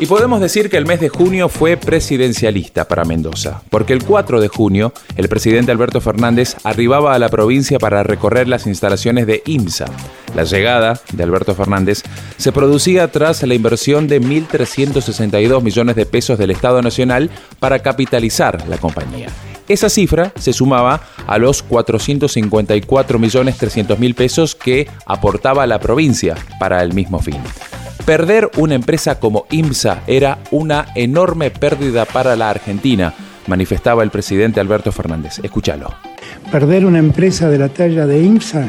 Y podemos decir que el mes de junio fue presidencialista para Mendoza, porque el 4 de junio el presidente Alberto Fernández arribaba a la provincia para recorrer las instalaciones de IMSA. La llegada de Alberto Fernández se producía tras la inversión de 1.362 millones de pesos del Estado Nacional para capitalizar la compañía. Esa cifra se sumaba a los 454.300.000 pesos que aportaba la provincia para el mismo fin. Perder una empresa como IMSA era una enorme pérdida para la Argentina, manifestaba el presidente Alberto Fernández. Escúchalo. Perder una empresa de la talla de IMSA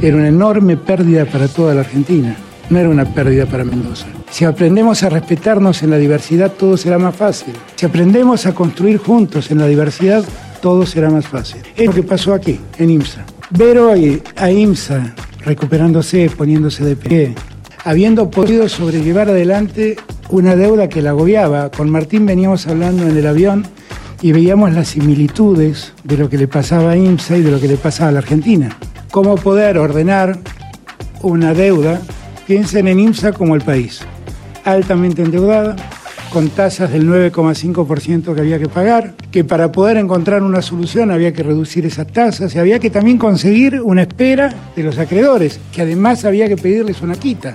era una enorme pérdida para toda la Argentina, no era una pérdida para Mendoza. Si aprendemos a respetarnos en la diversidad, todo será más fácil. Si aprendemos a construir juntos en la diversidad, todo será más fácil. Es lo que pasó aquí, en IMSA. Ver hoy a IMSA recuperándose, poniéndose de pie, habiendo podido sobrellevar adelante una deuda que la agobiaba. Con Martín veníamos hablando en el avión y veíamos las similitudes de lo que le pasaba a IMSA y de lo que le pasaba a la Argentina. Cómo poder ordenar una deuda, piensen en IMSA como el país, altamente endeudada, con tasas del 9,5% que había que pagar, que para poder encontrar una solución había que reducir esas tasas y había que también conseguir una espera de los acreedores, que además había que pedirles una quita.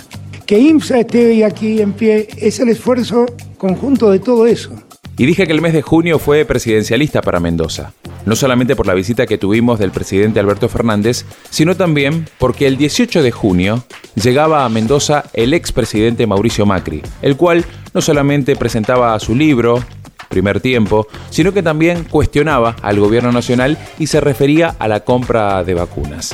Que IMSA esté aquí en pie es el esfuerzo conjunto de todo eso. Y dije que el mes de junio fue presidencialista para Mendoza, no solamente por la visita que tuvimos del presidente Alberto Fernández, sino también porque el 18 de junio llegaba a Mendoza el expresidente Mauricio Macri, el cual no solamente presentaba su libro, primer tiempo, sino que también cuestionaba al gobierno nacional y se refería a la compra de vacunas.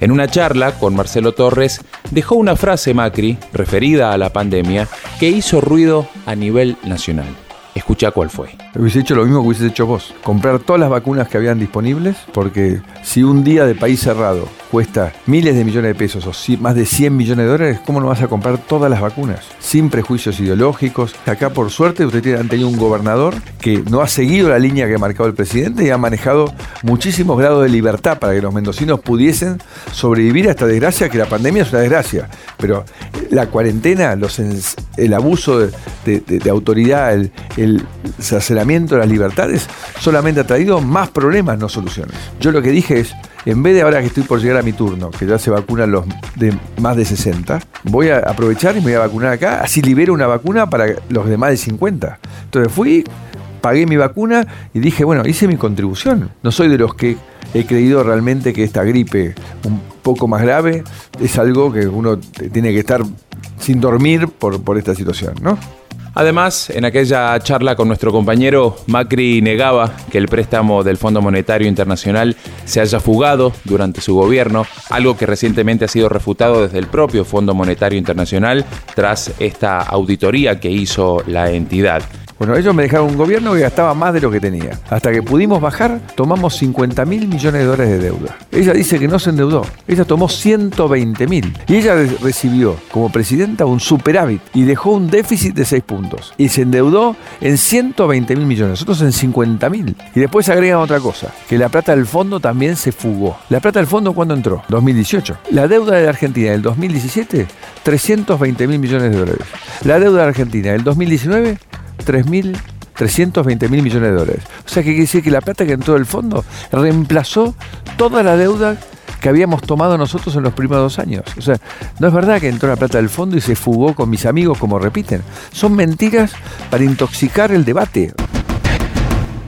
En una charla con Marcelo Torres, dejó una frase Macri referida a la pandemia que hizo ruido a nivel nacional. Escucha cuál fue. Hubiese hecho lo mismo que hubiese hecho vos. Comprar todas las vacunas que habían disponibles, porque si un día de país cerrado cuesta miles de millones de pesos o más de 100 millones de dólares, ¿cómo no vas a comprar todas las vacunas? Sin prejuicios ideológicos. Acá, por suerte, ustedes han tenido un gobernador que no ha seguido la línea que ha marcado el presidente y ha manejado muchísimos grados de libertad para que los mendocinos pudiesen sobrevivir a esta desgracia, que la pandemia es una desgracia. Pero la cuarentena, los, el abuso de, autoridad, el, el de las libertades, solamente ha traído más problemas, no soluciones. Yo lo que dije es, en vez de ahora que estoy por llegar a mi turno, que ya se vacunan los de más de 60, voy a aprovechar y me voy a vacunar acá, así libero una vacuna para los de más de 50. Entonces fui, pagué mi vacuna y dije, bueno, hice mi contribución. No soy de los que he creído realmente que esta gripe un poco más grave es algo que uno tiene que estar sin dormir por, por esta situación, ¿no? Además, en aquella charla con nuestro compañero, Macri negaba que el préstamo del Fondo Monetario Internacional se haya fugado durante su gobierno, algo que recientemente ha sido refutado desde el propio Fondo Monetario Internacional tras esta auditoría que hizo la entidad. Bueno, ellos me dejaron un gobierno que gastaba más de lo que tenía. Hasta que pudimos bajar, tomamos 50 mil millones de dólares de deuda. Ella dice que no se endeudó. Ella tomó 120 mil. Y ella recibió como presidenta un superávit y dejó un déficit de 6 puntos. Y se endeudó en 120 mil millones. Nosotros en 50 mil. Y después agregan otra cosa, que la plata del fondo también se fugó. ¿La plata del fondo cuándo entró? 2018. La deuda de la Argentina del 2017, 320 mil millones de dólares. La deuda de la Argentina del 2019, 3.320 mil millones de dólares. O sea, que quiere decir que la plata que entró del fondo reemplazó toda la deuda que habíamos tomado nosotros en los primeros dos años. O sea, no es verdad que entró la plata del fondo y se fugó con mis amigos, como repiten. Son mentiras para intoxicar el debate.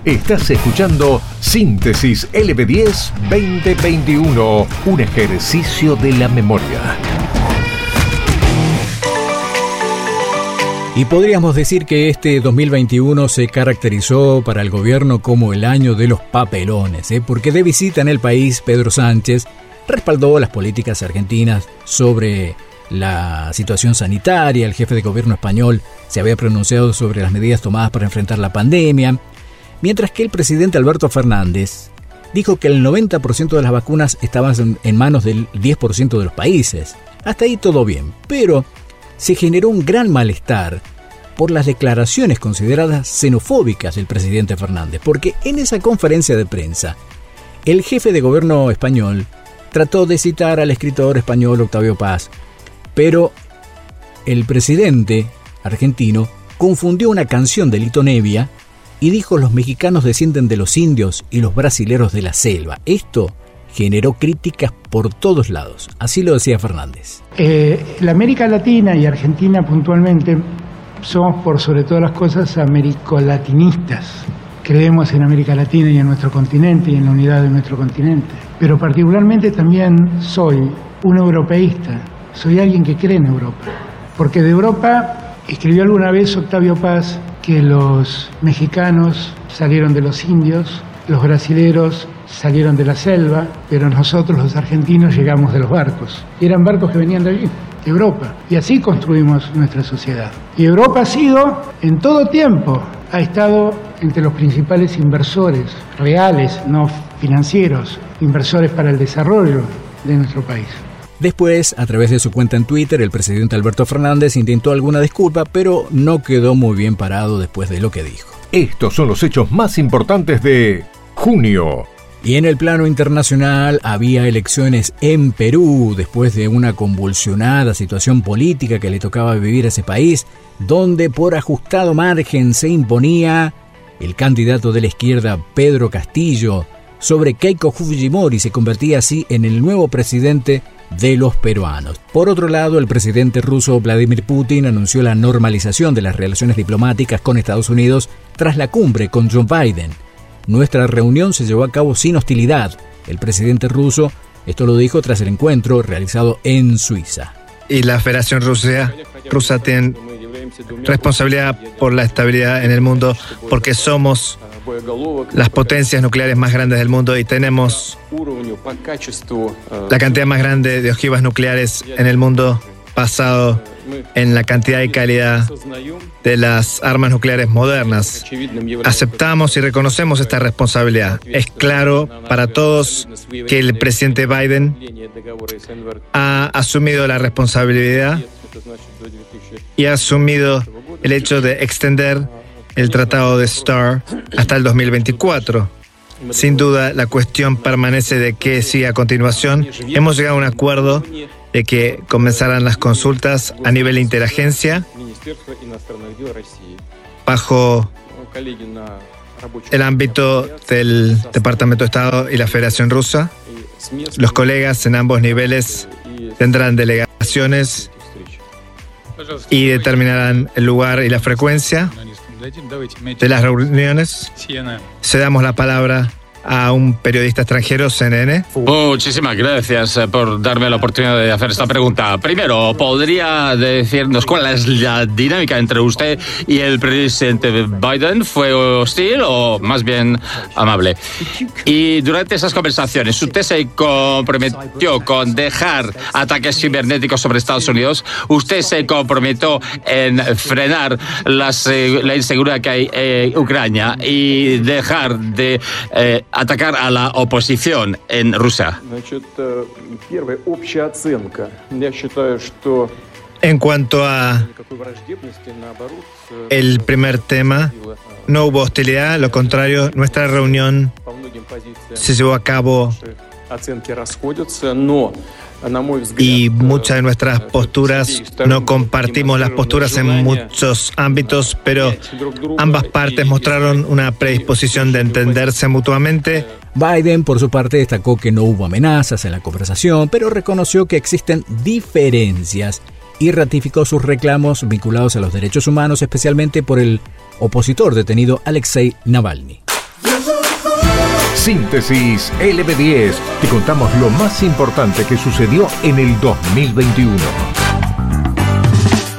Estás escuchando Síntesis LB10 2021, un ejercicio de la memoria. Y podríamos decir que este 2021 se caracterizó para el gobierno como el año de los papelones, ¿eh? porque de visita en el país Pedro Sánchez respaldó las políticas argentinas sobre la situación sanitaria, el jefe de gobierno español se había pronunciado sobre las medidas tomadas para enfrentar la pandemia, Mientras que el presidente Alberto Fernández dijo que el 90% de las vacunas estaban en manos del 10% de los países. Hasta ahí todo bien, pero se generó un gran malestar por las declaraciones consideradas xenofóbicas del presidente Fernández, porque en esa conferencia de prensa, el jefe de gobierno español trató de citar al escritor español Octavio Paz, pero el presidente argentino confundió una canción de Lito Nevia y dijo los mexicanos descienden de los indios y los brasileros de la selva. Esto generó críticas por todos lados. Así lo decía Fernández. Eh, la América Latina y Argentina puntualmente somos por sobre todas las cosas americolatinistas. Creemos en América Latina y en nuestro continente y en la unidad de nuestro continente. Pero particularmente también soy un europeísta, soy alguien que cree en Europa. Porque de Europa escribió alguna vez Octavio Paz que los mexicanos salieron de los indios, los brasileros salieron de la selva, pero nosotros los argentinos llegamos de los barcos. Y eran barcos que venían de allí, de Europa. Y así construimos nuestra sociedad. Y Europa ha sido, en todo tiempo, ha estado entre los principales inversores reales, no financieros, inversores para el desarrollo de nuestro país. Después, a través de su cuenta en Twitter, el presidente Alberto Fernández intentó alguna disculpa, pero no quedó muy bien parado después de lo que dijo. Estos son los hechos más importantes de junio. Y en el plano internacional había elecciones en Perú después de una convulsionada situación política que le tocaba vivir a ese país, donde por ajustado margen se imponía el candidato de la izquierda Pedro Castillo sobre Keiko Fujimori se convertía así en el nuevo presidente de los peruanos. Por otro lado, el presidente ruso Vladimir Putin anunció la normalización de las relaciones diplomáticas con Estados Unidos tras la cumbre con Joe Biden. Nuestra reunión se llevó a cabo sin hostilidad. El presidente ruso esto lo dijo tras el encuentro realizado en Suiza. Y la Federación Rusia, rusa tiene responsabilidad por la estabilidad en el mundo porque somos las potencias nucleares más grandes del mundo y tenemos la cantidad más grande de ojivas nucleares en el mundo basado en la cantidad y calidad de las armas nucleares modernas. Aceptamos y reconocemos esta responsabilidad. Es claro para todos que el presidente Biden ha asumido la responsabilidad y ha asumido el hecho de extender el Tratado de STAR hasta el 2024. Sin duda, la cuestión permanece de qué sigue a continuación. Hemos llegado a un acuerdo de que comenzarán las consultas a nivel interagencia bajo el ámbito del Departamento de Estado y la Federación Rusa. Los colegas en ambos niveles tendrán delegaciones y determinarán el lugar y la frecuencia de las reuniones. Cedamos la palabra a un periodista extranjero, CNN. Muchísimas gracias eh, por darme la oportunidad de hacer esta pregunta. Primero, ¿podría decirnos cuál es la dinámica entre usted y el presidente Biden? ¿Fue hostil o más bien amable? Y durante esas conversaciones, ¿usted se comprometió con dejar ataques cibernéticos sobre Estados Unidos? ¿Usted se comprometió en frenar la inseguridad que hay en Ucrania y dejar de eh, atacar a la oposición en Rusia? En cuanto a el primer tema, no hubo hostilidad, lo contrario, nuestra reunión se llevó a cabo y muchas de nuestras posturas no compartimos las posturas en muchos ámbitos, pero ambas partes mostraron una predisposición de entenderse mutuamente. Biden, por su parte, destacó que no hubo amenazas en la conversación, pero reconoció que existen diferencias y ratificó sus reclamos vinculados a los derechos humanos, especialmente por el opositor detenido Alexei Navalny. Síntesis LB10. Te contamos lo más importante que sucedió en el 2021.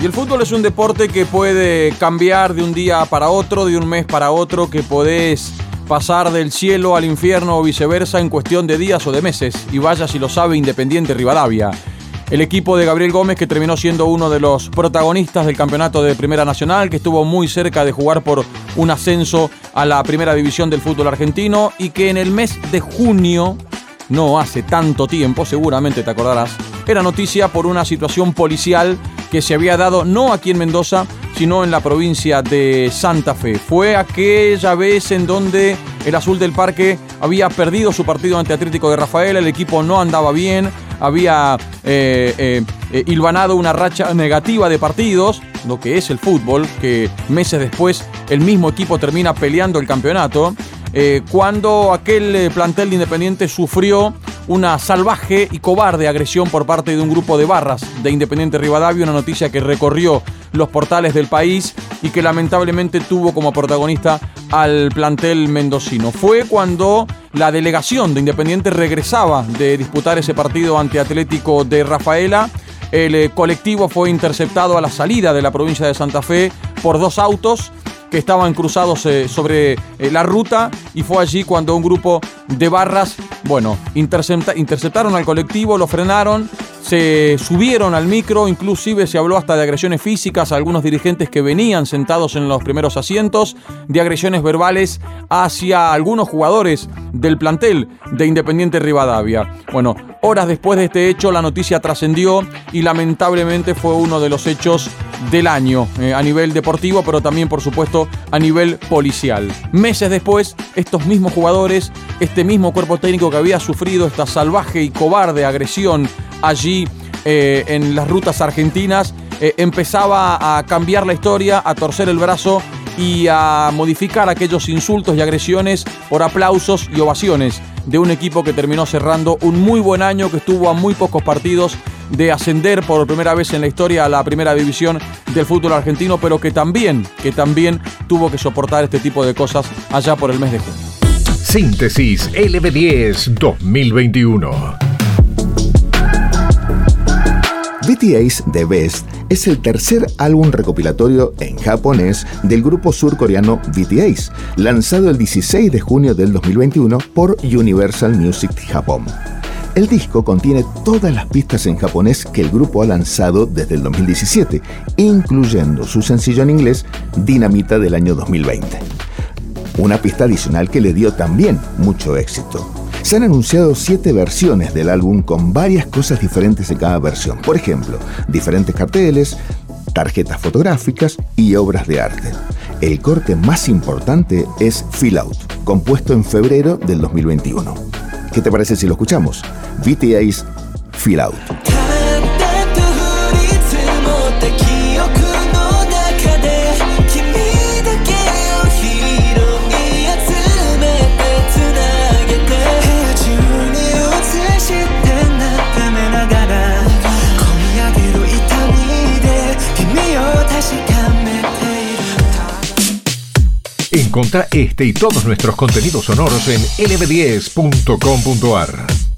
Y el fútbol es un deporte que puede cambiar de un día para otro, de un mes para otro, que podés pasar del cielo al infierno o viceversa en cuestión de días o de meses. Y vaya si lo sabe Independiente Rivadavia. El equipo de Gabriel Gómez, que terminó siendo uno de los protagonistas del campeonato de Primera Nacional, que estuvo muy cerca de jugar por un ascenso a la Primera División del fútbol argentino y que en el mes de junio, no hace tanto tiempo, seguramente te acordarás, era noticia por una situación policial que se había dado no aquí en Mendoza, sino en la provincia de Santa Fe. Fue aquella vez en donde el Azul del Parque había perdido su partido ante Atlético de Rafael, el equipo no andaba bien, había eh, eh, eh, hilvanado una racha negativa de partidos, lo que es el fútbol, que meses después el mismo equipo termina peleando el campeonato. cuando aquel plantel de Independiente sufrió una salvaje y cobarde agresión por parte de un grupo de barras de Independiente Rivadavia, una noticia que recorrió los portales del país y que lamentablemente tuvo como protagonista al plantel mendocino. Fue cuando la delegación de Independiente regresaba de disputar ese partido ante Atlético de Rafaela. El eh, colectivo fue interceptado a la salida de la provincia de Santa Fe por dos autos que estaban cruzados eh, sobre eh, la ruta y fue allí cuando un grupo de barras, bueno, interceptaron al colectivo, lo frenaron, se subieron al micro, inclusive se habló hasta de agresiones físicas a algunos dirigentes que venían sentados en los primeros asientos, de agresiones verbales hacia algunos jugadores del plantel de Independiente Rivadavia. Bueno, horas después de este hecho la noticia trascendió y lamentablemente fue uno de los hechos del año eh, a nivel deportivo, pero también por supuesto a nivel policial. Meses después, estos mismos jugadores, este mismo cuerpo técnico que había sufrido esta salvaje y cobarde agresión allí eh, en las rutas argentinas, eh, empezaba a cambiar la historia, a torcer el brazo y a modificar aquellos insultos y agresiones por aplausos y ovaciones de un equipo que terminó cerrando un muy buen año, que estuvo a muy pocos partidos de ascender por primera vez en la historia a la primera división del fútbol argentino, pero que también, que también tuvo que soportar este tipo de cosas allá por el mes de junio. Síntesis LB10 2021. BTS The Best es el tercer álbum recopilatorio en japonés del grupo surcoreano BTS, lanzado el 16 de junio del 2021 por Universal Music Japón. El disco contiene todas las pistas en japonés que el grupo ha lanzado desde el 2017, incluyendo su sencillo en inglés Dinamita del año 2020. Una pista adicional que le dio también mucho éxito. Se han anunciado siete versiones del álbum con varias cosas diferentes en cada versión. Por ejemplo, diferentes carteles, tarjetas fotográficas y obras de arte. El corte más importante es Fill Out, compuesto en febrero del 2021. ¿Qué te parece si lo escuchamos? BTS Fill Out. Encontra este y todos nuestros contenidos sonoros en lb10.com.ar.